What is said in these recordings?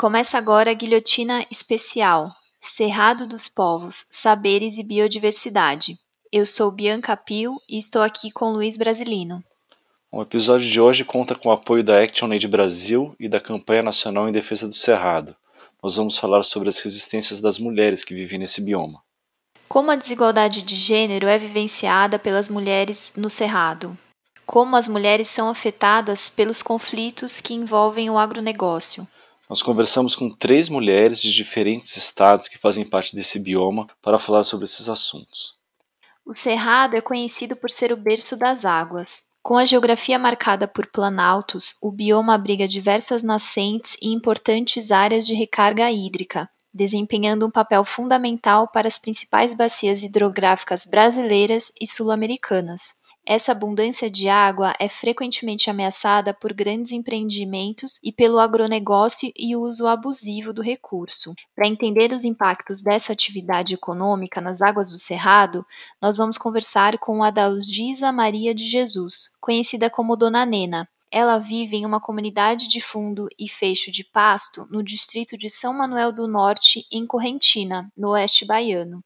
Começa agora a Guilhotina Especial Cerrado dos Povos, Saberes e Biodiversidade. Eu sou Bianca Pio e estou aqui com Luiz Brasilino. O episódio de hoje conta com o apoio da ActionAid Brasil e da Campanha Nacional em Defesa do Cerrado. Nós vamos falar sobre as resistências das mulheres que vivem nesse bioma. Como a desigualdade de gênero é vivenciada pelas mulheres no Cerrado? Como as mulheres são afetadas pelos conflitos que envolvem o agronegócio? Nós conversamos com três mulheres de diferentes estados que fazem parte desse bioma para falar sobre esses assuntos. O Cerrado é conhecido por ser o berço das águas. Com a geografia marcada por planaltos, o bioma abriga diversas nascentes e importantes áreas de recarga hídrica, desempenhando um papel fundamental para as principais bacias hidrográficas brasileiras e sul-americanas. Essa abundância de água é frequentemente ameaçada por grandes empreendimentos e pelo agronegócio e uso abusivo do recurso. Para entender os impactos dessa atividade econômica nas águas do Cerrado, nós vamos conversar com a Dalgisa Maria de Jesus, conhecida como Dona Nena. Ela vive em uma comunidade de fundo e fecho de pasto no distrito de São Manuel do Norte, em Correntina, no oeste baiano.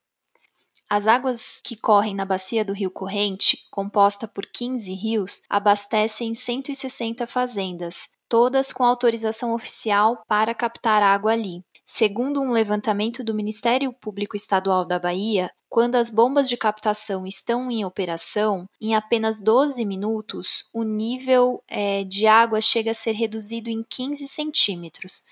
As águas que correm na bacia do rio Corrente, composta por 15 rios, abastecem 160 fazendas, todas com autorização oficial para captar água ali. Segundo um levantamento do Ministério Público Estadual da Bahia, quando as bombas de captação estão em operação, em apenas 12 minutos, o nível é, de água chega a ser reduzido em 15 centímetros.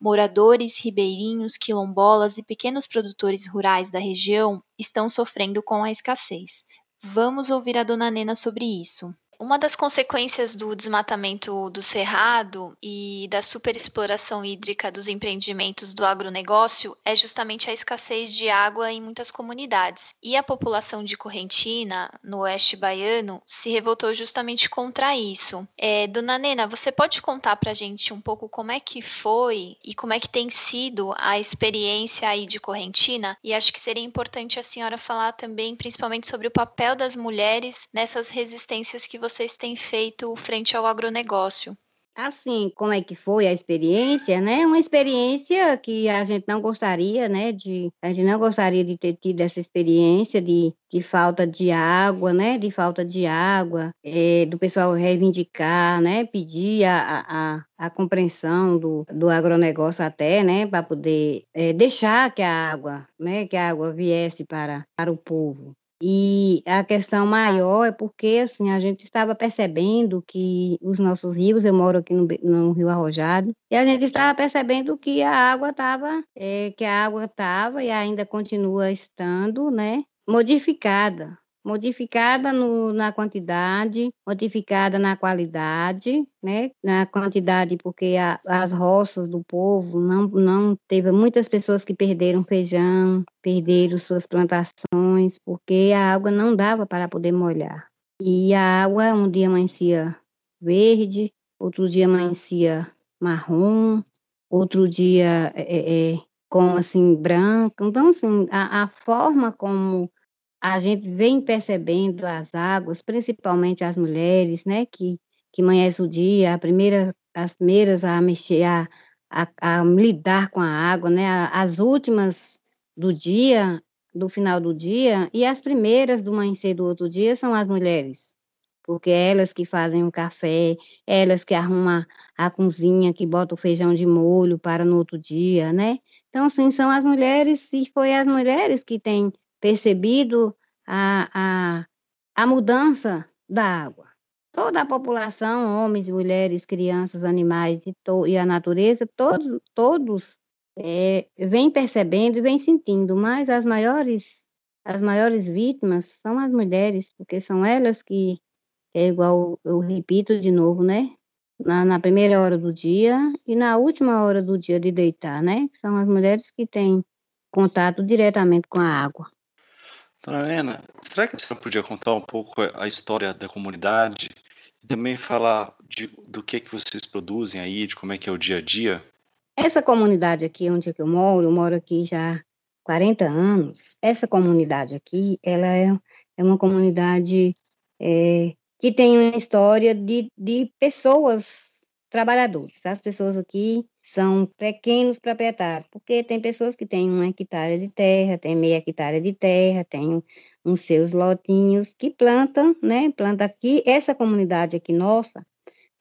Moradores, ribeirinhos, quilombolas e pequenos produtores rurais da região estão sofrendo com a escassez. Vamos ouvir a dona Nena sobre isso. Uma das consequências do desmatamento do cerrado e da superexploração hídrica dos empreendimentos do agronegócio é justamente a escassez de água em muitas comunidades. E a população de Correntina, no oeste baiano, se revoltou justamente contra isso. É, Dona Nena, você pode contar para a gente um pouco como é que foi e como é que tem sido a experiência aí de Correntina? E acho que seria importante a senhora falar também, principalmente sobre o papel das mulheres nessas resistências que você vocês têm feito frente ao agronegócio? Assim, como é que foi a experiência, né? Uma experiência que a gente não gostaria, né? De, a gente não gostaria de ter tido essa experiência de, de falta de água, né? De falta de água, é, do pessoal reivindicar, né? Pedir a, a, a compreensão do, do agronegócio até, né? Para poder é, deixar que a água, né? Que a água viesse para, para o povo. E a questão maior é porque, assim, a gente estava percebendo que os nossos rios, eu moro aqui no, no Rio Arrojado, e a gente estava percebendo que a água estava, é, que a água estava e ainda continua estando, né, modificada, modificada no, na quantidade, modificada na qualidade, né? Na quantidade, porque a, as roças do povo não, não teve muitas pessoas que perderam feijão, perderam suas plantações, porque a água não dava para poder molhar. E a água um dia amanhecia verde, outro dia amanhecia marrom, outro dia é, é, é com assim branco. Então assim, a, a forma como a gente vem percebendo as águas, principalmente as mulheres, né, que, que amanhece o dia, a primeira, as primeiras a mexer, a, a, a lidar com a água, né, as últimas do dia, do final do dia, e as primeiras do amanhecer do outro dia são as mulheres, porque é elas que fazem o café, é elas que arrumam a cozinha, que botam o feijão de molho para no outro dia, né? Então, assim, são as mulheres, e foi as mulheres que têm percebido a, a, a mudança da água. Toda a população, homens, mulheres, crianças, animais e, to, e a natureza, todos, todos é, vêm percebendo e vêm sentindo, mas as maiores, as maiores vítimas são as mulheres, porque são elas que, é igual eu repito de novo, né? Na, na, primeira hora do dia e na última hora do dia de deitar, né? São as mulheres que têm contato diretamente com a água. Dona Helena, será que a senhora podia contar um pouco a história da comunidade e também falar de, do que, que vocês produzem aí, de como é que é o dia a dia? Essa comunidade aqui, onde é eu moro, eu moro aqui já há 40 anos. Essa comunidade aqui, ela é, é uma comunidade é, que tem uma história de, de pessoas trabalhadores. As pessoas aqui são pequenos proprietários, porque tem pessoas que têm uma hectare de terra, tem meia hectare de terra, tem uns seus lotinhos que plantam, né? Planta aqui. Essa comunidade aqui nossa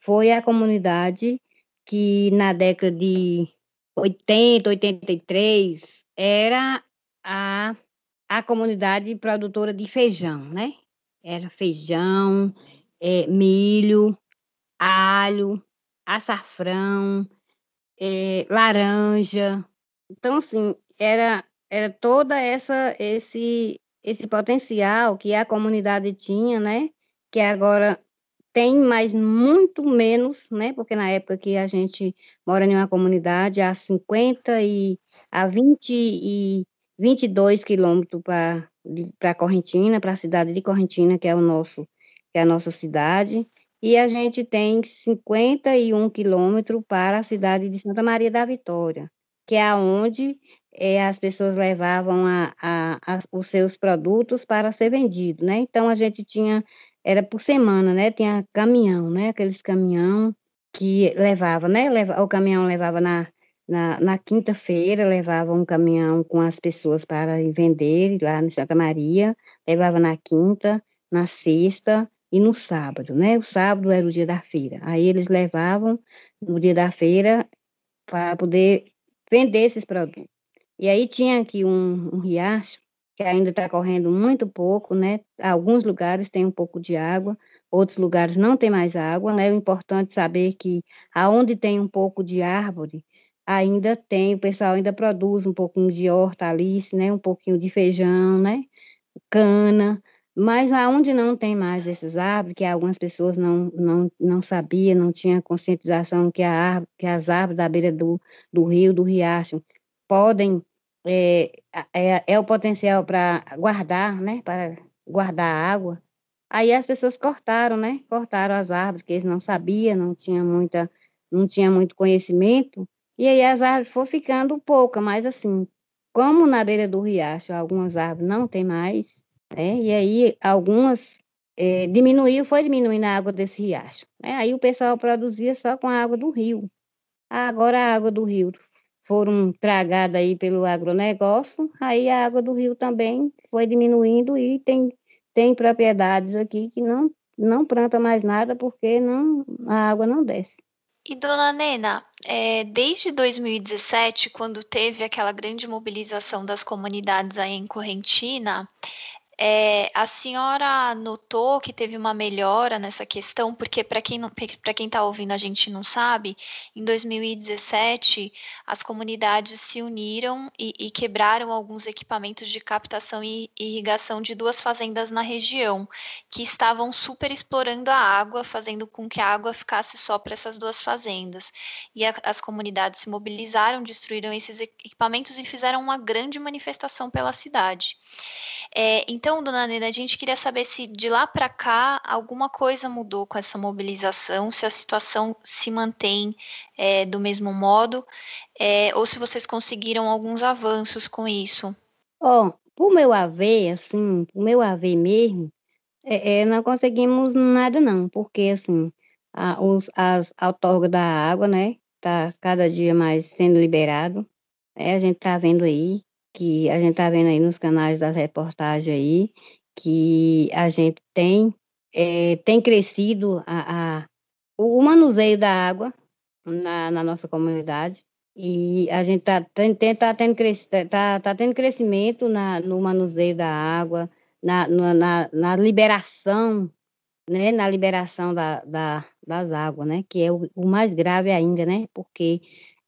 foi a comunidade que na década de 80, 83 era a, a comunidade produtora de feijão, né? Era feijão, é, milho, alho, açafrão, é, laranja. Então, assim, era, era toda essa esse esse potencial que a comunidade tinha, né? Que agora tem, mas muito menos, né? Porque na época que a gente mora em uma comunidade, há 50 e a 20 e 22 quilômetros para Correntina, para a cidade de Correntina, que é o nosso, que é a nossa cidade, e a gente tem 51 quilômetros para a cidade de Santa Maria da Vitória, que é onde é, as pessoas levavam a, a, a, os seus produtos para ser vendido, né? Então a gente tinha era por semana, né? Tinha caminhão, né? Aqueles caminhão que levava, né? O caminhão levava na, na, na quinta-feira, levava um caminhão com as pessoas para vender lá em Santa Maria, levava na quinta, na sexta e no sábado, né? O sábado era o dia da feira. Aí eles levavam no dia da feira para poder vender esses produtos. E aí tinha aqui um, um riacho que ainda está correndo muito pouco, né? Alguns lugares tem um pouco de água, outros lugares não tem mais água, né? O importante saber que aonde tem um pouco de árvore, ainda tem, o pessoal ainda produz um pouquinho de hortaliça, né? Um pouquinho de feijão, né? Cana, mas aonde não tem mais esses árvores, que algumas pessoas não, não, não sabiam, não tinham conscientização que, a árvore, que as árvores da beira do, do rio, do riacho, podem é, é, é o potencial para guardar, né? Para guardar água. Aí as pessoas cortaram, né? Cortaram as árvores, que eles não sabiam, não tinha muita, não tinha muito conhecimento. E aí as árvores foram ficando pouca, mas assim, como na beira do riacho algumas árvores não tem mais, né? E aí algumas é, diminuiu, foi diminuindo a água desse riacho. Né? Aí o pessoal produzia só com a água do rio. Agora a água do rio foram tragadas aí pelo agronegócio, aí a água do rio também foi diminuindo e tem, tem propriedades aqui que não, não planta mais nada porque não, a água não desce. E dona Nena, é, desde 2017, quando teve aquela grande mobilização das comunidades aí em Correntina, é, a senhora notou que teve uma melhora nessa questão? Porque, para quem está ouvindo a gente não sabe, em 2017 as comunidades se uniram e, e quebraram alguns equipamentos de captação e irrigação de duas fazendas na região, que estavam super explorando a água, fazendo com que a água ficasse só para essas duas fazendas. E a, as comunidades se mobilizaram, destruíram esses equipamentos e fizeram uma grande manifestação pela cidade. É, então, dona Nena, a gente queria saber se de lá para cá alguma coisa mudou com essa mobilização, se a situação se mantém é, do mesmo modo, é, ou se vocês conseguiram alguns avanços com isso. Ó, oh, meu haver, assim, pro meu haver mesmo, é, é, não conseguimos nada não, porque assim, a, os, as outorgas da água, né, tá cada dia mais sendo liberado, né, a gente tá vendo aí, que a gente está vendo aí nos canais das reportagens aí, que a gente tem, é, tem crescido a, a, o manuseio da água na, na nossa comunidade. E a gente está tá tendo, tá, tá tendo crescimento na, no manuseio da água, na, na, na liberação, né, na liberação da, da, das águas, né, que é o, o mais grave ainda, né, porque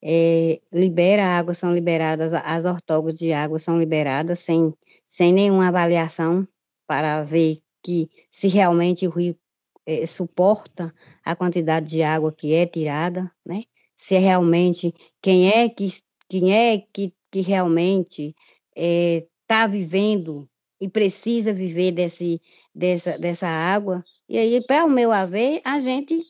é, libera água, são liberadas, as ortogas de água são liberadas sem, sem nenhuma avaliação para ver que se realmente o rio é, suporta a quantidade de água que é tirada, né? Se é realmente quem é que quem é que, que realmente está é, vivendo e precisa viver desse, dessa, dessa água. E aí, para o meu haver, a gente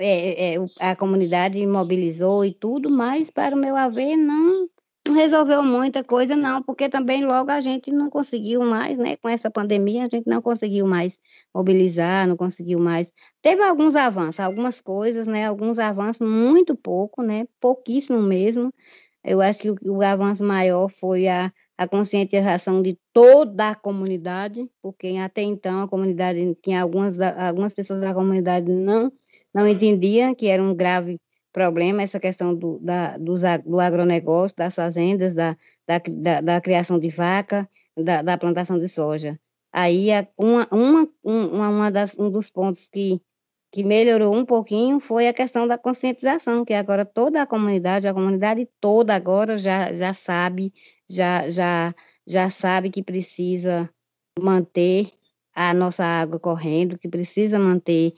é, é, a comunidade mobilizou e tudo, mas para o meu haver não, não resolveu muita coisa, não, porque também logo a gente não conseguiu mais, né? Com essa pandemia, a gente não conseguiu mais mobilizar, não conseguiu mais. Teve alguns avanços, algumas coisas, né? Alguns avanços, muito pouco, né? Pouquíssimo mesmo. Eu acho que o, o avanço maior foi a, a conscientização de toda a comunidade, porque até então a comunidade tinha algumas, algumas pessoas da comunidade não não entendiam que era um grave problema essa questão do, da, do, do agronegócio, das fazendas, da, da, da, da criação de vaca, da, da, plantação de soja. Aí, uma, uma, uma, uma das, um dos pontos que, que melhorou um pouquinho foi a questão da conscientização, que agora toda a comunidade, a comunidade toda agora já, já sabe, já, já, já sabe que precisa manter a nossa água correndo, que precisa manter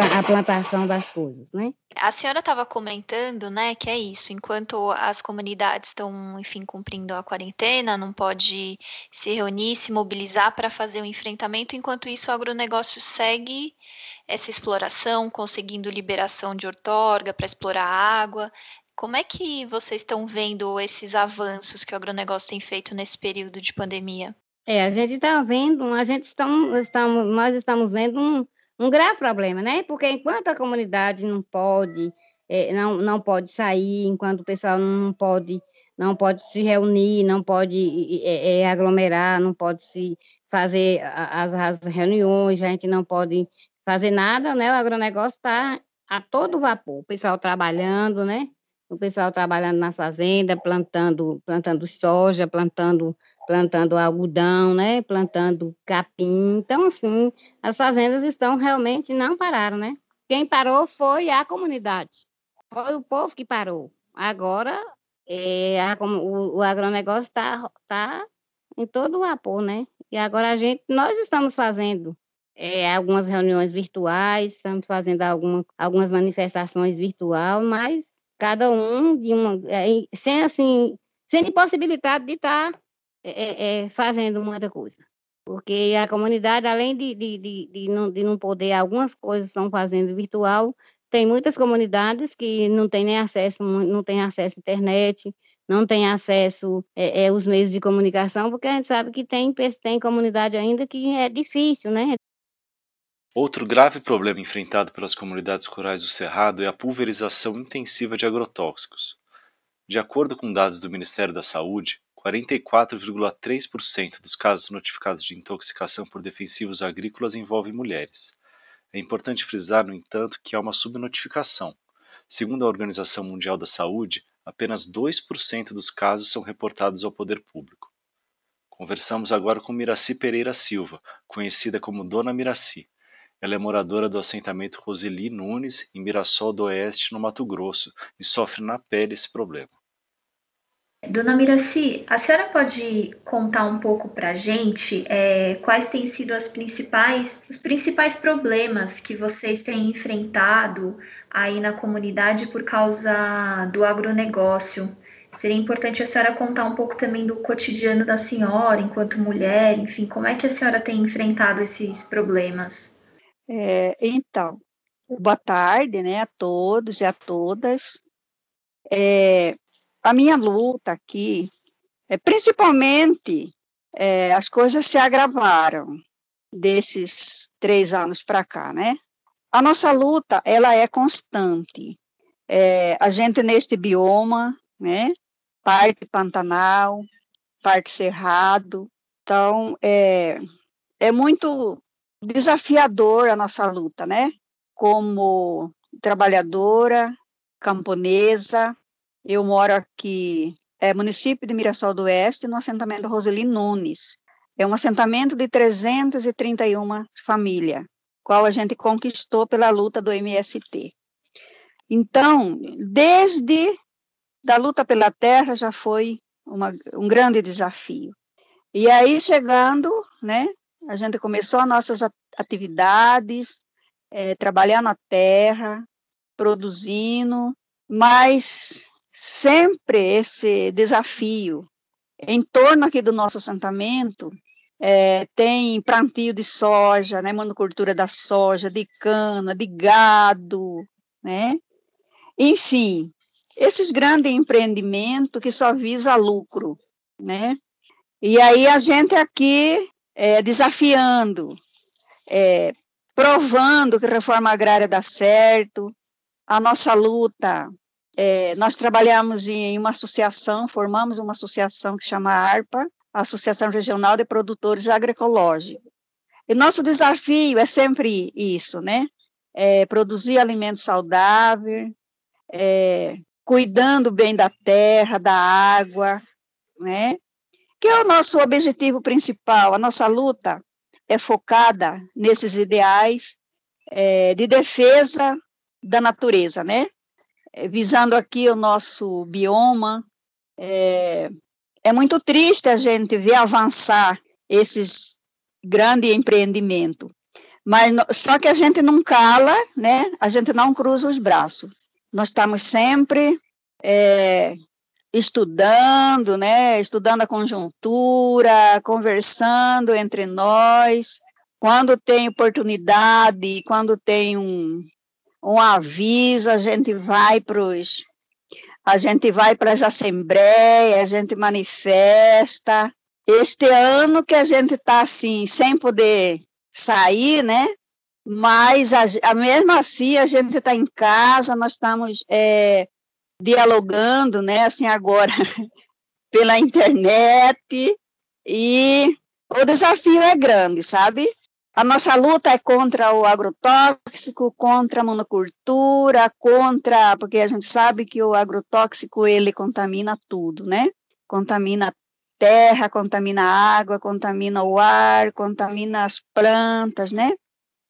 a plantação das coisas, né? A senhora estava comentando, né, que é isso, enquanto as comunidades estão, enfim, cumprindo a quarentena, não pode se reunir, se mobilizar para fazer o enfrentamento, enquanto isso o agronegócio segue essa exploração, conseguindo liberação de ortorga para explorar a água. Como é que vocês estão vendo esses avanços que o agronegócio tem feito nesse período de pandemia? É, a gente está vendo, a gente estamos, estamos, nós estamos vendo um, um grave problema, né? Porque enquanto a comunidade não pode, é, não, não pode sair, enquanto o pessoal não pode, não pode se reunir, não pode é, é, aglomerar, não pode se fazer as, as reuniões, a gente não pode fazer nada, né? O agronegócio está a todo vapor, o pessoal trabalhando, né? O pessoal trabalhando na fazenda, plantando, plantando soja, plantando plantando algodão, né, plantando capim. Então, assim, as fazendas estão realmente não pararam, né? Quem parou foi a comunidade, foi o povo que parou. Agora, é, a, o, o agronegócio está tá em todo o vapor, né? E agora a gente, nós estamos fazendo é, algumas reuniões virtuais, estamos fazendo alguma, algumas manifestações virtuais, mas cada um de uma, é, sem assim, sem possibilidade de estar tá é, é, fazendo muita coisa. Porque a comunidade, além de, de, de, de, não, de não poder, algumas coisas estão fazendo virtual, tem muitas comunidades que não têm nem acesso, não têm acesso à internet, não têm acesso é, é, os meios de comunicação, porque a gente sabe que tem, tem comunidade ainda que é difícil, né? Outro grave problema enfrentado pelas comunidades rurais do Cerrado é a pulverização intensiva de agrotóxicos. De acordo com dados do Ministério da Saúde, 44,3% dos casos notificados de intoxicação por defensivos agrícolas envolvem mulheres. É importante frisar, no entanto, que há uma subnotificação. Segundo a Organização Mundial da Saúde, apenas 2% dos casos são reportados ao poder público. Conversamos agora com Miraci Pereira Silva, conhecida como Dona Miraci. Ela é moradora do assentamento Roseli Nunes, em Mirassol do Oeste, no Mato Grosso, e sofre na pele esse problema. Dona Miraci, a senhora pode contar um pouco para a gente é, quais têm sido as principais, os principais problemas que vocês têm enfrentado aí na comunidade por causa do agronegócio? Seria importante a senhora contar um pouco também do cotidiano da senhora enquanto mulher, enfim, como é que a senhora tem enfrentado esses problemas? É, então, boa tarde, né, a todos e a todas. É, a minha luta aqui, é, principalmente, é, as coisas se agravaram desses três anos para cá, né? A nossa luta, ela é constante. É, a gente neste bioma, né? Parte Pantanal, parte Cerrado. Então, é, é muito desafiador a nossa luta, né? Como trabalhadora, camponesa, eu moro aqui, é município de Mirassol do Oeste, no assentamento Roseli Nunes. É um assentamento de 331 famílias, qual a gente conquistou pela luta do MST. Então, desde da luta pela terra já foi uma, um grande desafio. E aí, chegando, né, a gente começou as nossas atividades, é, trabalhar na terra, produzindo, mas sempre esse desafio. Em torno aqui do nosso assentamento, é, tem plantio de soja, né, monocultura da soja, de cana, de gado, né? Enfim, esses grandes empreendimentos que só visa lucro, né? E aí a gente aqui é, desafiando, é, provando que reforma agrária dá certo, a nossa luta. É, nós trabalhamos em uma associação, formamos uma associação que chama ARPA, Associação Regional de Produtores Agroecológicos. E nosso desafio é sempre isso, né? É produzir alimento saudável, é, cuidando bem da terra, da água, né? Que é o nosso objetivo principal. A nossa luta é focada nesses ideais é, de defesa da natureza, né? É, visando aqui o nosso bioma. É, é muito triste a gente ver avançar esses grandes empreendimentos, mas só que a gente não cala, né? A gente não cruza os braços. Nós estamos sempre é, estudando, né? Estudando a conjuntura, conversando entre nós. Quando tem oportunidade, quando tem um, um aviso, a gente vai para os a gente vai para as assembleias, a gente manifesta. Este ano que a gente está assim, sem poder sair, né? Mas a, a mesmo assim a gente está em casa, nós estamos é, dialogando, né? Assim agora pela internet e o desafio é grande, sabe? A nossa luta é contra o agrotóxico, contra a monocultura, contra, porque a gente sabe que o agrotóxico ele contamina tudo, né? Contamina a terra, contamina a água, contamina o ar, contamina as plantas, né?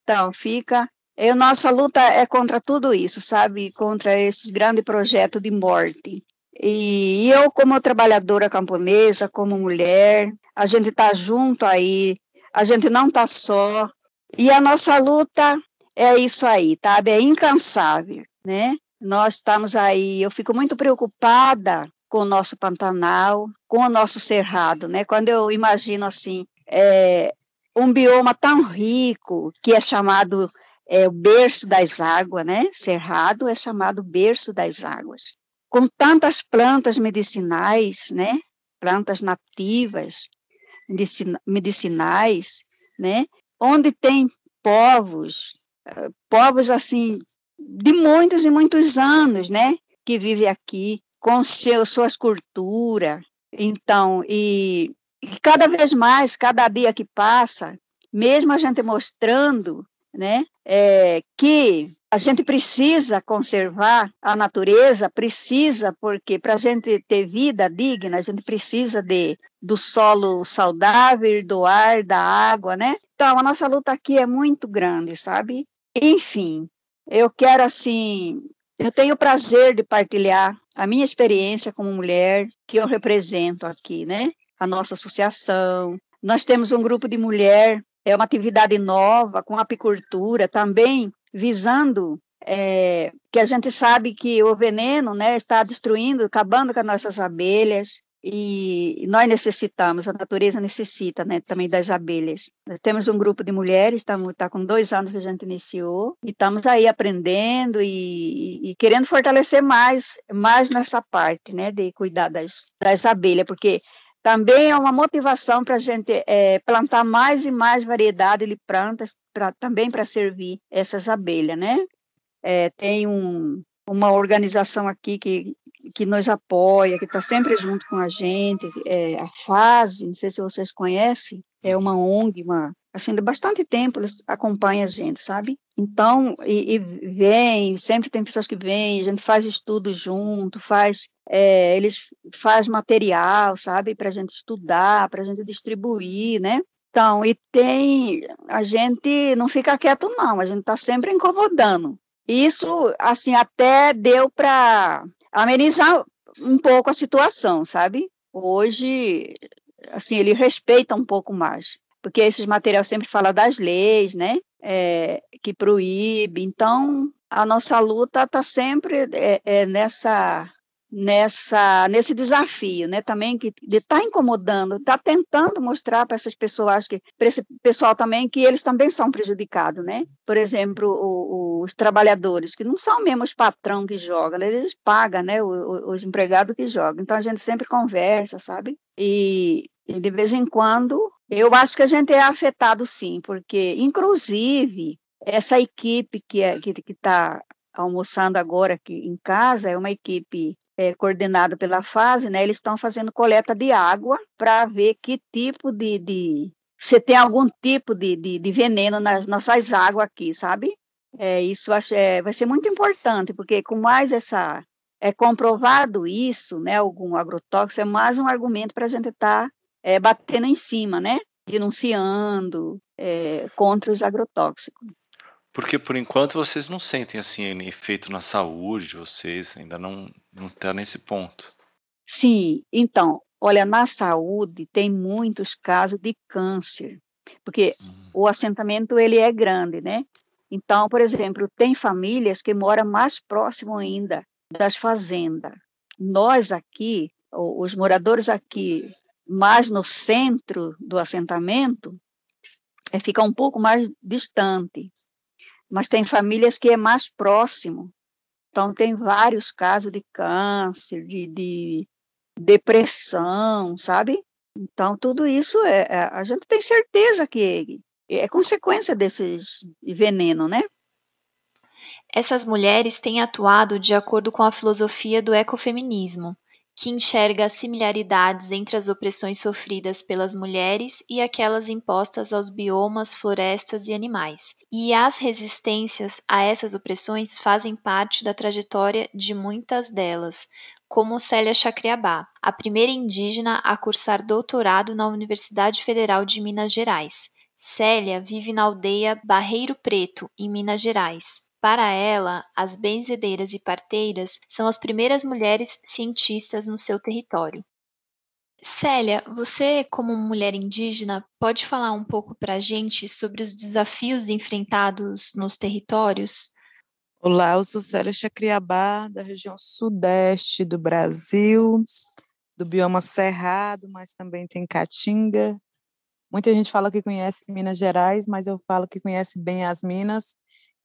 Então, fica. E a nossa luta é contra tudo isso, sabe? Contra esse grande projeto de morte. E eu, como trabalhadora camponesa, como mulher, a gente está junto aí a gente não está só. E a nossa luta é isso aí, sabe? É incansável, né? Nós estamos aí, eu fico muito preocupada com o nosso Pantanal, com o nosso Cerrado, né? Quando eu imagino assim, é, um bioma tão rico que é chamado é, o berço das águas, né? Cerrado é chamado berço das águas. Com tantas plantas medicinais, né? Plantas nativas, medicinais, né? Onde tem povos, eh, povos assim de muitos e muitos anos, né? Que vivem aqui com seu, suas culturas. Então, e, e cada vez mais, cada dia que passa, mesmo a gente mostrando, né? É, que a gente precisa conservar a natureza, precisa, porque para a gente ter vida digna, a gente precisa de, do solo saudável, do ar, da água, né? Então, a nossa luta aqui é muito grande, sabe? Enfim, eu quero, assim, eu tenho o prazer de partilhar a minha experiência como mulher que eu represento aqui, né? A nossa associação. Nós temos um grupo de mulher, é uma atividade nova com apicultura também visando é, que a gente sabe que o veneno né, está destruindo, acabando com as nossas abelhas, e nós necessitamos, a natureza necessita né, também das abelhas. Nós temos um grupo de mulheres, está tá com dois anos que a gente iniciou, e estamos aí aprendendo e, e, querendo fortalecer mais, mais nessa parte né, de cuidar das, das abelhas, porque também é uma motivação para a gente é, plantar mais e mais variedade de plantas, pra, também para servir essas abelhas, né? É, tem um, uma organização aqui que, que nos apoia, que está sempre junto com a gente, é, a FASE, não sei se vocês conhecem, é uma ONG, uma, assim, de bastante tempo eles acompanham a gente, sabe? Então, e, e vem, sempre tem pessoas que vêm, a gente faz estudo junto, faz é, eles fazem material, sabe, para a gente estudar, para a gente distribuir, né? Então, e tem, a gente não fica quieto não, a gente está sempre incomodando. Isso, assim, até deu para amenizar um pouco a situação, sabe? Hoje, assim, ele respeita um pouco mais, porque esses materiais sempre falam das leis, né? É, que proíbe. Então, a nossa luta está sempre é, é, nessa nessa nesse desafio, né, também que de estar tá incomodando, está tentando mostrar para essas pessoas que para esse pessoal também que eles também são prejudicados, né? Por exemplo, o, os trabalhadores que não são mesmo os patrão que jogam, né, eles pagam, né, os, os empregados que jogam. Então a gente sempre conversa, sabe? E, e de vez em quando eu acho que a gente é afetado sim, porque inclusive essa equipe que é, está almoçando agora aqui em casa é uma equipe é, coordenado pela fase, né, eles estão fazendo coleta de água para ver que tipo de, de se tem algum tipo de, de, de, veneno nas nossas águas aqui, sabe? É, isso acho, é, vai ser muito importante, porque com mais essa é comprovado isso, né, algum agrotóxico, é mais um argumento para a gente estar tá, é, batendo em cima, né, denunciando é, contra os agrotóxicos. Porque por enquanto vocês não sentem assim efeito na saúde de vocês, ainda não não está nesse ponto. Sim, então, olha, na saúde tem muitos casos de câncer, porque uhum. o assentamento ele é grande, né? Então, por exemplo, tem famílias que moram mais próximo ainda das fazendas. Nós aqui, os moradores aqui, mais no centro do assentamento, é, fica um pouco mais distante mas tem famílias que é mais próximo. Então, tem vários casos de câncer, de, de depressão, sabe? Então, tudo isso, é, é, a gente tem certeza que é consequência desses veneno, né? Essas mulheres têm atuado de acordo com a filosofia do ecofeminismo, que enxerga as similaridades entre as opressões sofridas pelas mulheres e aquelas impostas aos biomas, florestas e animais. E as resistências a essas opressões fazem parte da trajetória de muitas delas, como Célia Chacriabá, a primeira indígena a cursar doutorado na Universidade Federal de Minas Gerais. Célia vive na aldeia Barreiro Preto, em Minas Gerais. Para ela, as benzedeiras e parteiras são as primeiras mulheres cientistas no seu território. Célia, você, como mulher indígena, pode falar um pouco para a gente sobre os desafios enfrentados nos territórios? Olá, eu sou Célia Chacriabá, da região sudeste do Brasil, do bioma Cerrado, mas também tem Caatinga. Muita gente fala que conhece Minas Gerais, mas eu falo que conhece bem as Minas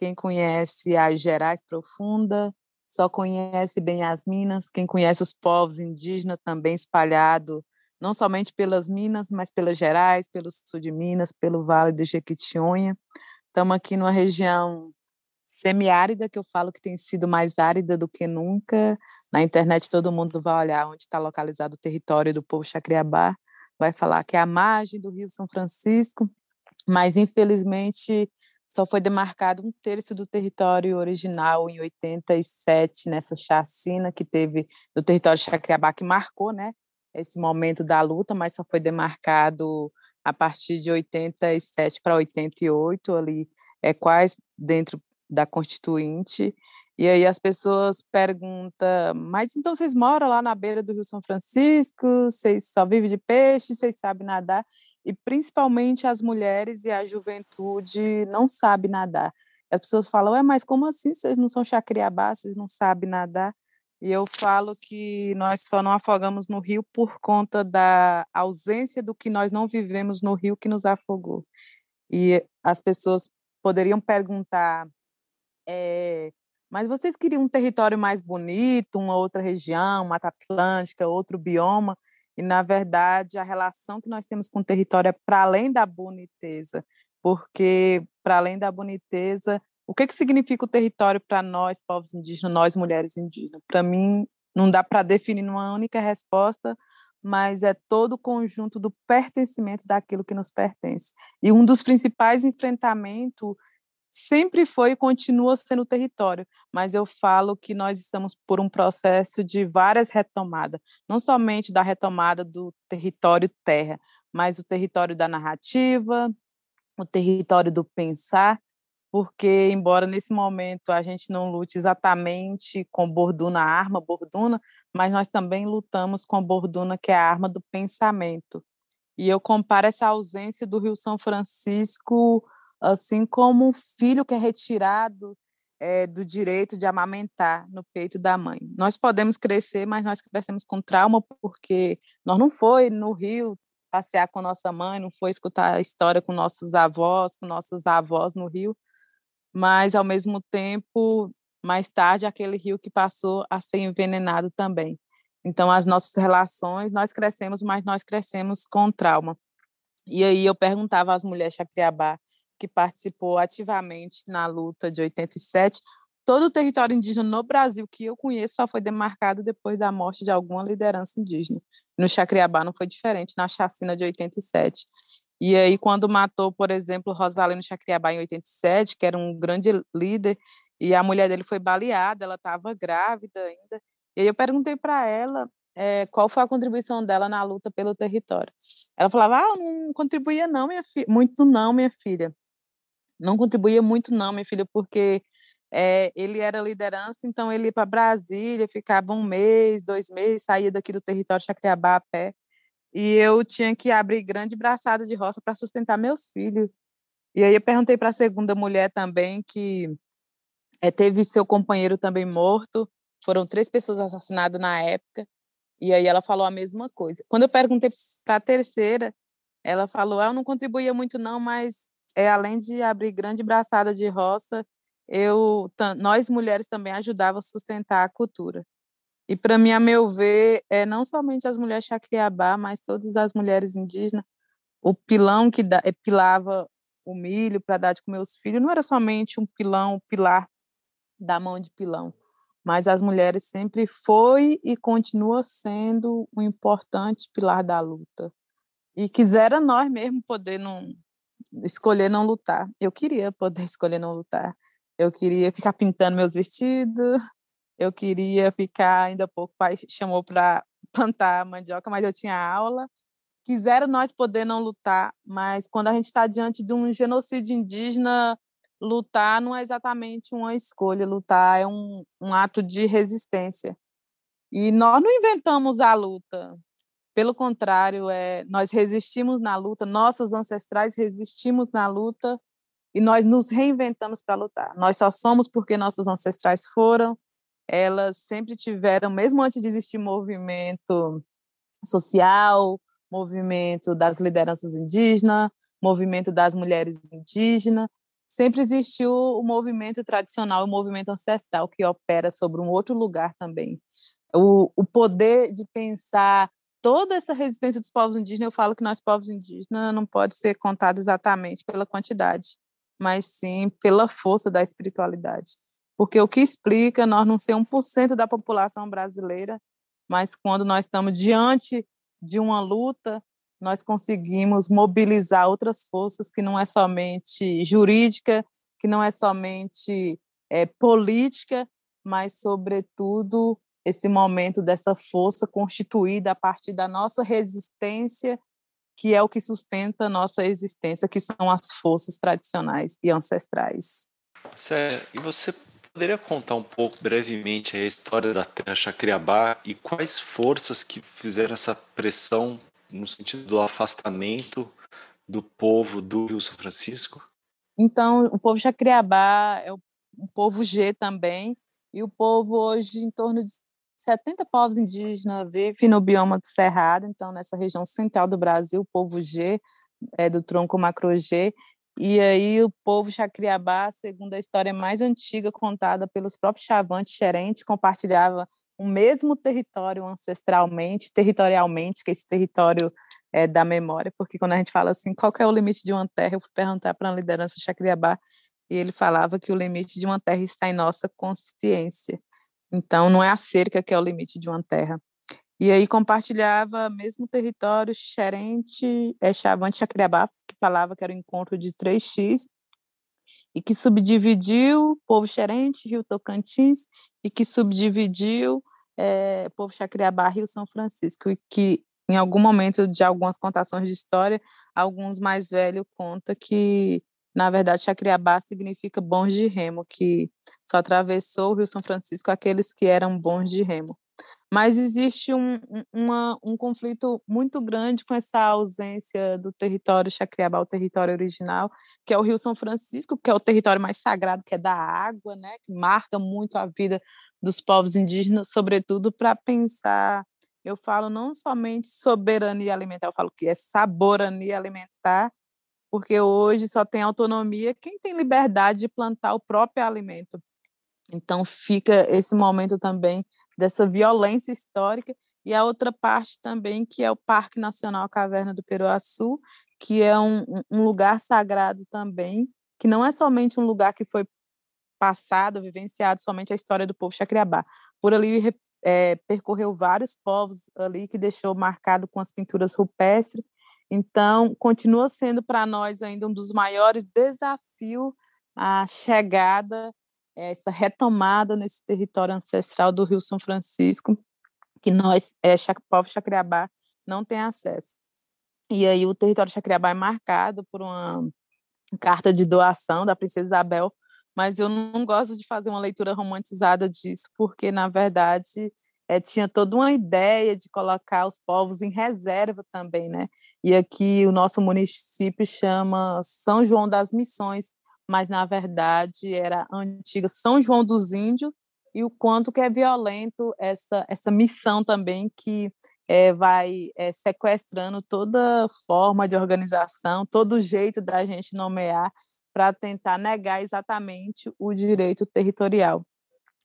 quem conhece as Gerais Profunda só conhece bem as Minas. Quem conhece os povos indígenas também espalhado não somente pelas Minas, mas pelas Gerais, pelo sul de Minas, pelo Vale do Jequitinhonha. Estamos aqui numa região semiárida, que eu falo que tem sido mais árida do que nunca. Na internet todo mundo vai olhar onde está localizado o território do povo Chacriabá, vai falar que é a margem do Rio São Francisco, mas infelizmente só foi demarcado um terço do território original em 87, nessa chacina que teve do território Chacriabá, que marcou né, esse momento da luta, mas só foi demarcado a partir de 87 para 88, ali é quase dentro da Constituinte. E aí as pessoas perguntam, mas então vocês moram lá na beira do Rio São Francisco, vocês só vivem de peixe, vocês sabem nadar? e principalmente as mulheres e a juventude não sabe nadar. As pessoas falam, é, mas como assim vocês não são chacriabá, vocês não sabem nadar? E eu falo que nós só não afogamos no rio por conta da ausência do que nós não vivemos no rio que nos afogou. E as pessoas poderiam perguntar, é, mas vocês queriam um território mais bonito, uma outra região, Mata Atlântica, outro bioma? E, na verdade, a relação que nós temos com o território é para além da boniteza, porque, para além da boniteza, o que, que significa o território para nós, povos indígenas, nós, mulheres indígenas? Para mim, não dá para definir uma única resposta, mas é todo o conjunto do pertencimento daquilo que nos pertence. E um dos principais enfrentamentos sempre foi e continua sendo território, mas eu falo que nós estamos por um processo de várias retomadas, não somente da retomada do território terra, mas o território da narrativa, o território do pensar, porque embora nesse momento a gente não lute exatamente com borduna, a arma borduna, mas nós também lutamos com a borduna, que é a arma do pensamento. E eu comparo essa ausência do Rio São Francisco assim como um filho que é retirado é, do direito de amamentar no peito da mãe. Nós podemos crescer, mas nós crescemos com trauma porque nós não foi no Rio passear com nossa mãe, não foi escutar a história com nossos avós, com nossos avós no Rio, mas ao mesmo tempo, mais tarde, aquele rio que passou a ser envenenado também. Então, as nossas relações, nós crescemos, mas nós crescemos com trauma. E aí eu perguntava às mulheres Chacriabá que participou ativamente na luta de 87, todo o território indígena no Brasil que eu conheço só foi demarcado depois da morte de alguma liderança indígena. No Chacriabá não foi diferente, na chacina de 87. E aí, quando matou, por exemplo, Rosalino Chacriabá em 87, que era um grande líder, e a mulher dele foi baleada, ela estava grávida ainda. E aí eu perguntei para ela é, qual foi a contribuição dela na luta pelo território. Ela falava, ah, não contribuía não, minha filha, muito não, minha filha. Não contribuía muito não, minha filha, porque é, ele era liderança, então ele ia para Brasília, ficava um mês, dois meses, saía daqui do território Chacriabá a pé, e eu tinha que abrir grande braçada de roça para sustentar meus filhos. E aí eu perguntei para a segunda mulher também, que é, teve seu companheiro também morto, foram três pessoas assassinadas na época, e aí ela falou a mesma coisa. Quando eu perguntei para a terceira, ela falou: ah, eu não contribuía muito não, mas é além de abrir grande braçada de roça, eu nós mulheres também ajudava a sustentar a cultura. E para mim, a meu ver, é não somente as mulheres chacriabá, mas todas as mulheres indígenas, o pilão que da, é, pilava o milho para dar de comer os filhos não era somente um pilão, um pilar da mão de pilão, mas as mulheres sempre foi e continua sendo um importante pilar da luta. E quisera nós mesmo poder não escolher não lutar. Eu queria poder escolher não lutar. Eu queria ficar pintando meus vestidos. Eu queria ficar ainda pouco o pai chamou para plantar mandioca, mas eu tinha aula. Quiseram nós poder não lutar, mas quando a gente está diante de um genocídio indígena, lutar não é exatamente uma escolha, lutar é um, um ato de resistência. E nós não inventamos a luta, pelo contrário, é, nós resistimos na luta, nossos ancestrais resistimos na luta e nós nos reinventamos para lutar. Nós só somos porque nossos ancestrais foram, elas sempre tiveram, mesmo antes de existir movimento social, movimento das lideranças indígenas, movimento das mulheres indígenas, sempre existiu o movimento tradicional, o movimento ancestral que opera sobre um outro lugar também. O, o poder de pensar toda essa resistência dos povos indígenas, eu falo que nós povos indígenas não pode ser contado exatamente pela quantidade, mas sim pela força da espiritualidade. Porque o que explica nós não ser 1% da população brasileira, mas quando nós estamos diante de uma luta, nós conseguimos mobilizar outras forças que não é somente jurídica, que não é somente é, política, mas, sobretudo, esse momento dessa força constituída a partir da nossa resistência, que é o que sustenta a nossa existência, que são as forças tradicionais e ancestrais. Cé, e você poderia contar um pouco brevemente a história da Terra Chacriabá e quais forças que fizeram essa pressão no sentido do afastamento do povo do Rio São Francisco? Então, o povo Chacriabá é um povo G também, e o povo hoje, em torno de 70 povos indígenas vivem no bioma do Cerrado, então nessa região central do Brasil, o povo G, é do tronco macro G, e aí o povo Chacriabá, segundo a história mais antiga contada pelos próprios chavantes xerentes, compartilhava o mesmo território ancestralmente, territorialmente, que esse território é, da memória, porque quando a gente fala assim, qual é o limite de uma terra, eu fui perguntar para a liderança Chacriabá, e ele falava que o limite de uma terra está em nossa consciência. Então, não é a cerca que é o limite de uma terra. E aí compartilhava mesmo território xerente, é, Chavante Chacriabá, que falava que era o encontro de 3x, e que subdividiu povo xerente, Rio Tocantins, e que subdividiu é, povo Chacriabá, Rio São Francisco, e que em algum momento de algumas contações de história, alguns mais velhos conta que na verdade, Chacriabá significa bons de remo, que só atravessou o Rio São Francisco aqueles que eram bons de remo. mas existe um, uma, um conflito muito grande com essa ausência do território Chacriabá, o território original, que é o Rio São Francisco, que é o território mais sagrado, que é da água, né, que marca muito a vida dos povos indígenas, sobretudo para pensar, eu falo não somente soberania alimentar, eu falo que é saborania alimentar, porque hoje só tem autonomia quem tem liberdade de plantar o próprio alimento. Então fica esse momento também dessa violência histórica e a outra parte também que é o Parque Nacional Caverna do Peruaçu, que é um, um lugar sagrado também, que não é somente um lugar que foi passado, vivenciado somente a história do povo Chacriabá. Por ali é, percorreu vários povos ali que deixou marcado com as pinturas rupestres. Então, continua sendo para nós ainda um dos maiores desafios a chegada essa retomada nesse território ancestral do Rio São Francisco, que nós, é, povo Chacriabá, não tem acesso. E aí o território Chacriabá é marcado por uma carta de doação da princesa Isabel, mas eu não gosto de fazer uma leitura romantizada disso, porque, na verdade, é, tinha toda uma ideia de colocar os povos em reserva também, né? E aqui o nosso município chama São João das Missões, mas na verdade era a antiga São João dos Índios e o quanto que é violento essa essa missão também que é, vai é, sequestrando toda forma de organização, todo jeito da gente nomear para tentar negar exatamente o direito territorial.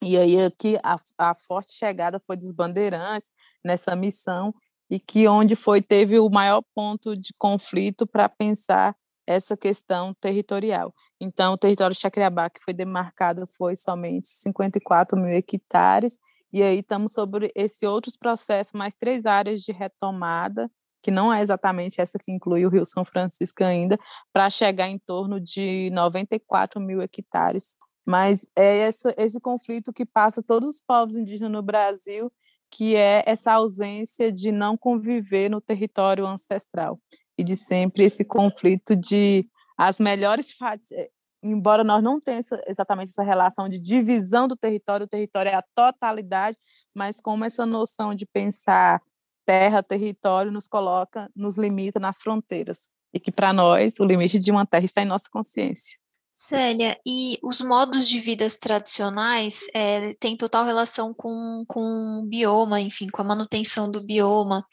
E aí aqui a, a forte chegada foi dos bandeirantes nessa missão e que onde foi teve o maior ponto de conflito para pensar essa questão territorial. Então, o território Chacriabá, que foi demarcado, foi somente 54 mil hectares, e aí estamos sobre esse outros processos, mais três áreas de retomada, que não é exatamente essa que inclui o Rio São Francisco ainda, para chegar em torno de 94 mil hectares. Mas é essa, esse conflito que passa todos os povos indígenas no Brasil, que é essa ausência de não conviver no território ancestral e de sempre esse conflito de as melhores eh, embora nós não tenhamos exatamente essa relação de divisão do território, o território é a totalidade, mas como essa noção de pensar terra, território nos coloca, nos limita nas fronteiras. E que para nós o limite de uma terra está em nossa consciência. Célia, e os modos de vida tradicionais é, têm total relação com, com o bioma, enfim, com a manutenção do bioma.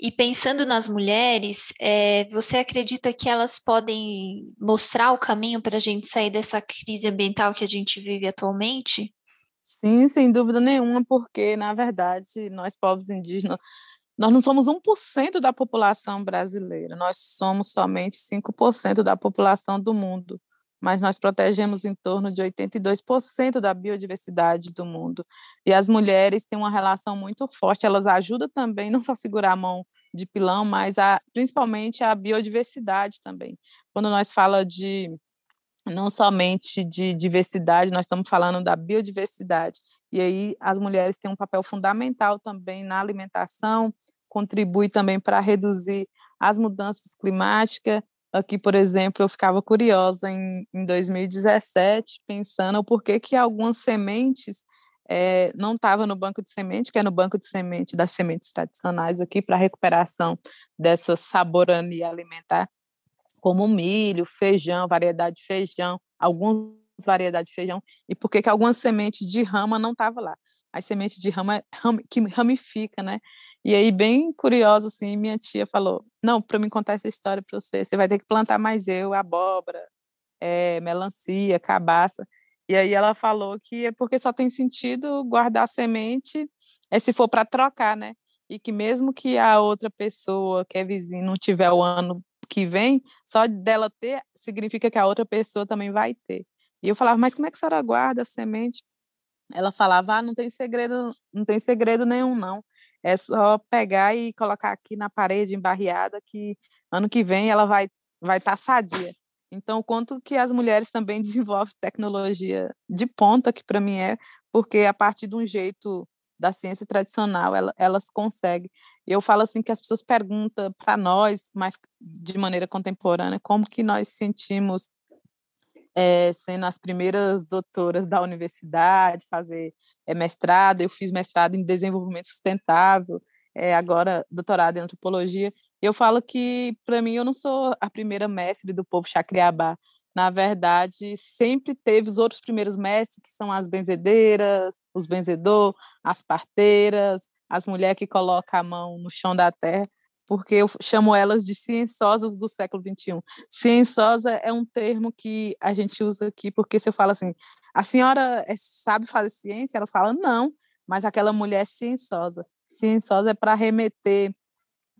E pensando nas mulheres, é, você acredita que elas podem mostrar o caminho para a gente sair dessa crise ambiental que a gente vive atualmente? Sim, sem dúvida nenhuma, porque, na verdade, nós, povos indígenas, nós não somos 1% da população brasileira, nós somos somente 5% da população do mundo mas nós protegemos em torno de 82% da biodiversidade do mundo. E as mulheres têm uma relação muito forte, elas ajudam também, não só a segurar a mão de pilão, mas a, principalmente a biodiversidade também. Quando nós falamos de não somente de diversidade, nós estamos falando da biodiversidade. E aí as mulheres têm um papel fundamental também na alimentação, contribui também para reduzir as mudanças climáticas Aqui, por exemplo, eu ficava curiosa em, em 2017, pensando o porquê que algumas sementes é, não estavam no banco de semente, que é no banco de semente das sementes tradicionais aqui, para recuperação dessa saborania alimentar, como milho, feijão, variedade de feijão, algumas variedades de feijão, e por que algumas sementes de rama não estavam lá. As sementes de rama ram, que ramifica, né? E aí, bem curioso, assim, minha tia falou: Não, para me contar essa história para você, você vai ter que plantar mais eu, abóbora, é, melancia, cabaça. E aí ela falou que é porque só tem sentido guardar semente é se for para trocar, né? E que mesmo que a outra pessoa que é vizinho não tiver o ano que vem, só dela ter significa que a outra pessoa também vai ter. E eu falava, mas como é que a senhora guarda a semente? Ela falava, ah, não tem segredo, não tem segredo nenhum, não. É só pegar e colocar aqui na parede embarreada que ano que vem ela vai vai estar tá sadia. Então, quanto que as mulheres também desenvolvem tecnologia de ponta, que para mim é, porque a partir de um jeito da ciência tradicional, ela, elas conseguem. Eu falo assim que as pessoas perguntam para nós, mas de maneira contemporânea, como que nós sentimos é, sendo as primeiras doutoras da universidade, fazer é, mestrado, eu fiz mestrado em desenvolvimento sustentável, é, agora doutorado em antropologia. Eu falo que, para mim, eu não sou a primeira mestre do povo Chacriabá. Na verdade, sempre teve os outros primeiros mestres, que são as benzedeiras, os benzedor, as parteiras, as mulheres que colocam a mão no chão da terra, porque eu chamo elas de cienciosas do século XXI. Cienciosa é um termo que a gente usa aqui, porque se eu falo assim, a senhora é, sabe fazer ciência? Elas falam, não, mas aquela mulher é cienciosa. Cienciosa é para remeter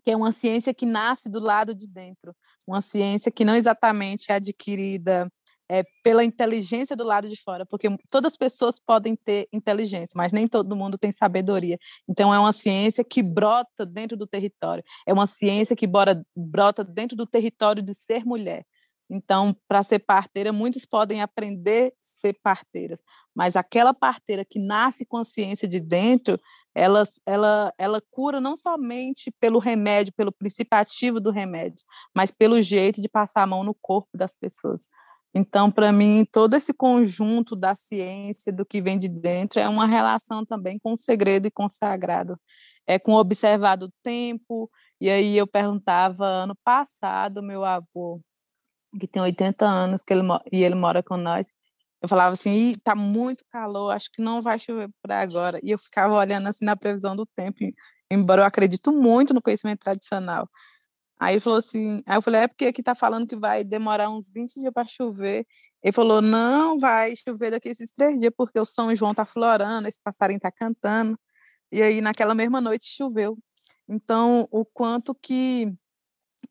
que é uma ciência que nasce do lado de dentro, uma ciência que não exatamente é adquirida é, pela inteligência do lado de fora, porque todas as pessoas podem ter inteligência, mas nem todo mundo tem sabedoria. Então, é uma ciência que brota dentro do território, é uma ciência que bora, brota dentro do território de ser mulher. Então, para ser parteira, muitos podem aprender a ser parteiras, mas aquela parteira que nasce com a ciência de dentro, ela, ela, ela cura não somente pelo remédio, pelo princípio ativo do remédio, mas pelo jeito de passar a mão no corpo das pessoas. Então, para mim, todo esse conjunto da ciência, do que vem de dentro, é uma relação também com o segredo e com o sagrado. É com o observar do tempo. E aí eu perguntava, ano passado, meu avô, que tem 80 anos, que ele, e ele mora com nós, eu falava assim, Ih, tá muito calor, acho que não vai chover por agora. E eu ficava olhando assim na previsão do tempo, embora eu acredito muito no conhecimento tradicional. Aí ele falou assim, aí eu falei, é porque aqui tá falando que vai demorar uns 20 dias para chover. Ele falou, não, vai chover daqui esses três dias, porque o São João tá florando, esse passarinho tá cantando. E aí, naquela mesma noite, choveu. Então, o quanto que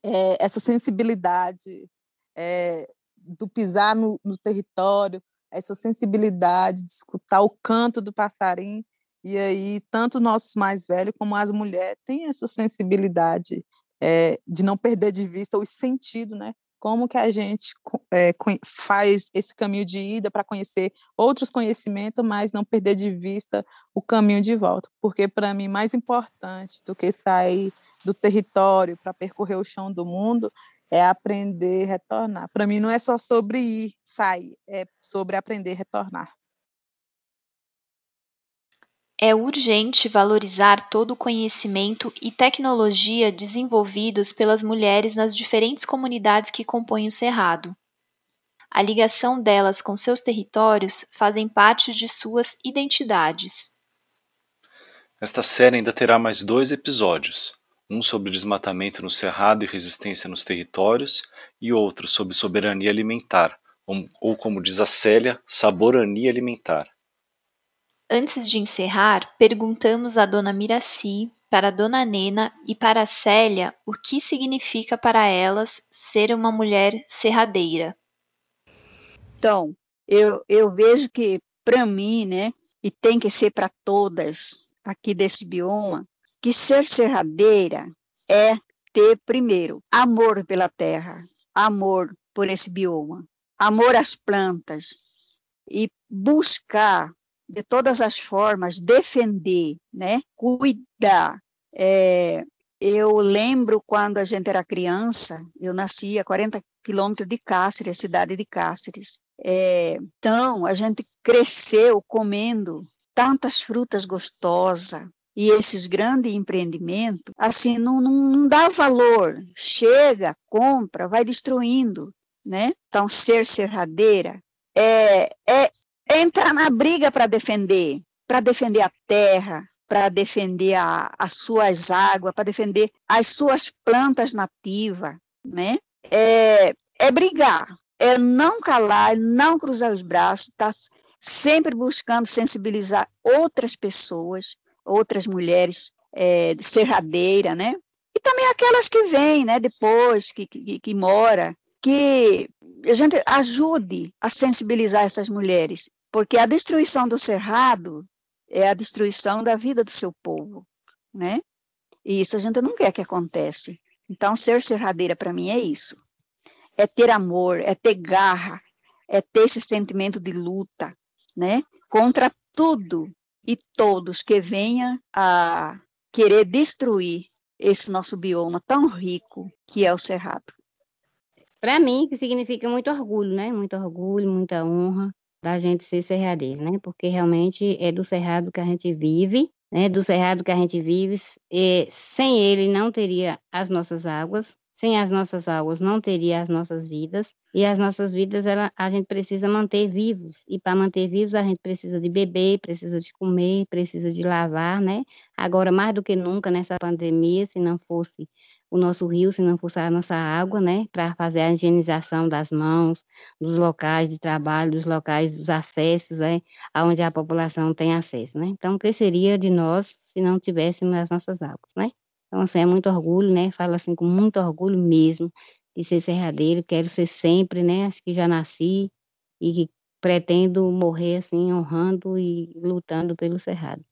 é, essa sensibilidade é, do pisar no, no território, essa sensibilidade de escutar o canto do passarinho, e aí tanto nossos mais velhos como as mulheres têm essa sensibilidade é, de não perder de vista os sentidos, né? Como que a gente é, faz esse caminho de ida para conhecer outros conhecimentos, mas não perder de vista o caminho de volta. Porque, para mim, mais importante do que sair do território para percorrer o chão do mundo é aprender a retornar. Para mim, não é só sobre ir, sair, é sobre aprender a retornar. É urgente valorizar todo o conhecimento e tecnologia desenvolvidos pelas mulheres nas diferentes comunidades que compõem o Cerrado. A ligação delas com seus territórios fazem parte de suas identidades. Esta série ainda terá mais dois episódios um sobre desmatamento no cerrado e resistência nos territórios, e outro sobre soberania alimentar, ou, como diz a Célia, saborania alimentar. Antes de encerrar, perguntamos à dona Miraci, para a dona Nena e para a Célia o que significa para elas ser uma mulher serradeira. Então, eu, eu vejo que para mim, né, e tem que ser para todas aqui desse bioma, que ser serradeira é ter, primeiro, amor pela terra, amor por esse bioma, amor às plantas e buscar, de todas as formas, defender, né? cuidar. É, eu lembro quando a gente era criança, eu nasci a 40 quilômetros de Cáceres, cidade de Cáceres. É, então, a gente cresceu comendo tantas frutas gostosas, e esses grandes empreendimentos, assim, não, não, não dá valor. Chega, compra, vai destruindo, né? Então, ser serradeira é, é, é entrar na briga para defender, para defender a terra, para defender a, as suas águas, para defender as suas plantas nativas, né? É, é brigar, é não calar, não cruzar os braços, tá sempre buscando sensibilizar outras pessoas, outras mulheres é, de serradeira, né? E também aquelas que vêm, né, depois, que, que, que mora, que a gente ajude a sensibilizar essas mulheres, porque a destruição do cerrado é a destruição da vida do seu povo, né? E isso a gente não quer que aconteça. Então, ser serradeira para mim é isso. É ter amor, é ter garra, é ter esse sentimento de luta, né? Contra tudo e todos que venham a querer destruir esse nosso bioma tão rico que é o Cerrado. Para mim, que significa muito orgulho, né? Muito orgulho, muita honra. da gente ser cerradeiro, né? Porque realmente é do cerrado que a gente vive, né? Do cerrado que a gente vive, e sem ele não teria as nossas águas, sem as nossas águas não teria as nossas vidas, e as nossas vidas ela, a gente precisa manter vivos, e para manter vivos a gente precisa de beber, precisa de comer, precisa de lavar, né? Agora mais do que nunca nessa pandemia, se não fosse o nosso rio, se não fosse a nossa água, né, para fazer a higienização das mãos, dos locais de trabalho, dos locais dos acessos, né, aonde a população tem acesso, né? Então, o que seria de nós se não tivéssemos as nossas águas, né? Então, assim, é muito orgulho, né? Falo assim com muito orgulho mesmo de ser serradeiro, quero ser sempre, né? Acho que já nasci e que pretendo morrer assim honrando e lutando pelo cerrado.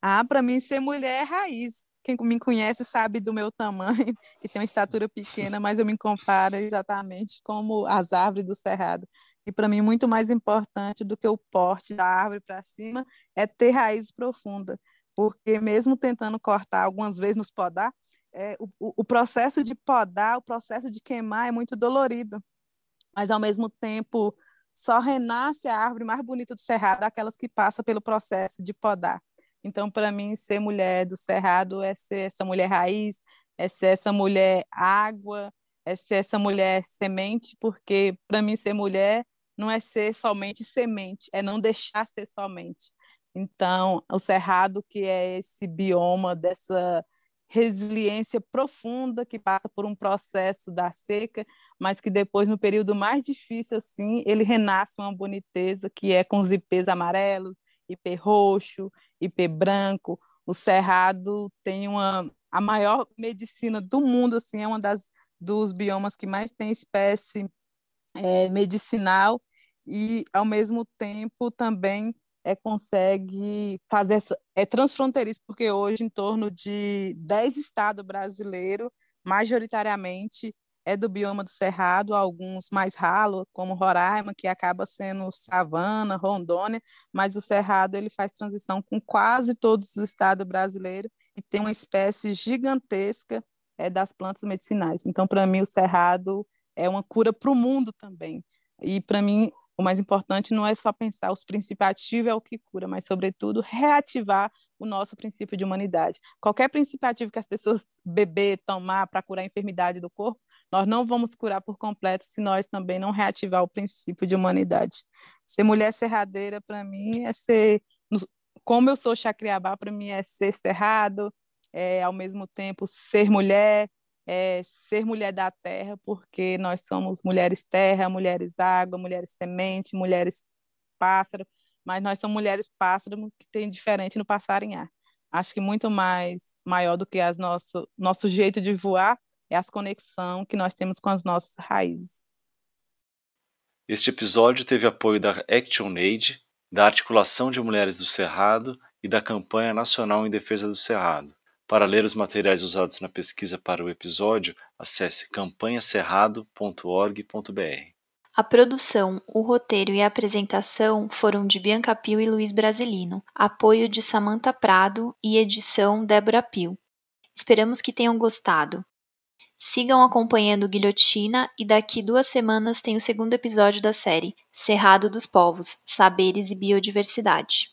Ah, para mim ser mulher é raiz quem me conhece sabe do meu tamanho, que tem uma estatura pequena, mas eu me comparo exatamente como as árvores do cerrado. E para mim, muito mais importante do que o porte da árvore para cima é ter raiz profunda, porque mesmo tentando cortar algumas vezes nos podar, é, o, o processo de podar, o processo de queimar é muito dolorido, mas ao mesmo tempo só renasce a árvore mais bonita do cerrado, aquelas que passam pelo processo de podar. Então, para mim, ser mulher do Cerrado é ser essa mulher raiz, é ser essa mulher água, é ser essa mulher semente, porque para mim ser mulher não é ser somente semente, é não deixar ser somente. Então, o Cerrado, que é esse bioma dessa resiliência profunda que passa por um processo da seca, mas que depois, no período mais difícil, assim, ele renasce uma boniteza que é com os ipês amarelos, ipê roxo, ipê branco. O cerrado tem uma a maior medicina do mundo, assim, é uma das dos biomas que mais tem espécie é, medicinal e ao mesmo tempo também é, consegue fazer essa, é transfronteiriço, porque hoje em torno de 10 estados brasileiros, majoritariamente, é do bioma do Cerrado, alguns mais ralos, como Roraima, que acaba sendo savana, Rondônia, mas o Cerrado ele faz transição com quase todos os estados brasileiros e tem uma espécie gigantesca é, das plantas medicinais. Então, para mim, o Cerrado é uma cura para o mundo também. E, para mim, o mais importante não é só pensar os princípios ativos é o que cura, mas, sobretudo, reativar o nosso princípio de humanidade. Qualquer princípio ativo que as pessoas beber, tomar para curar a enfermidade do corpo, nós não vamos curar por completo se nós também não reativar o princípio de humanidade. Ser mulher serradeira, para mim, é ser. Como eu sou chacriabá, para mim é ser cerrado, é, ao mesmo tempo ser mulher, é, ser mulher da terra, porque nós somos mulheres terra, mulheres água, mulheres semente, mulheres pássaro, mas nós somos mulheres pássaro que tem diferente no passarinhar. Acho que muito mais maior do que as nosso nosso jeito de voar é as conexão que nós temos com as nossas raízes. Este episódio teve apoio da Action Aid, da Articulação de Mulheres do Cerrado e da Campanha Nacional em Defesa do Cerrado. Para ler os materiais usados na pesquisa para o episódio, acesse campanhacerrado.org.br. A produção, o roteiro e a apresentação foram de Bianca Pio e Luiz Brasilino, apoio de Samantha Prado e edição Débora Pio. Esperamos que tenham gostado. Sigam acompanhando Guilhotina e daqui duas semanas tem o segundo episódio da série Cerrado dos Povos Saberes e Biodiversidade.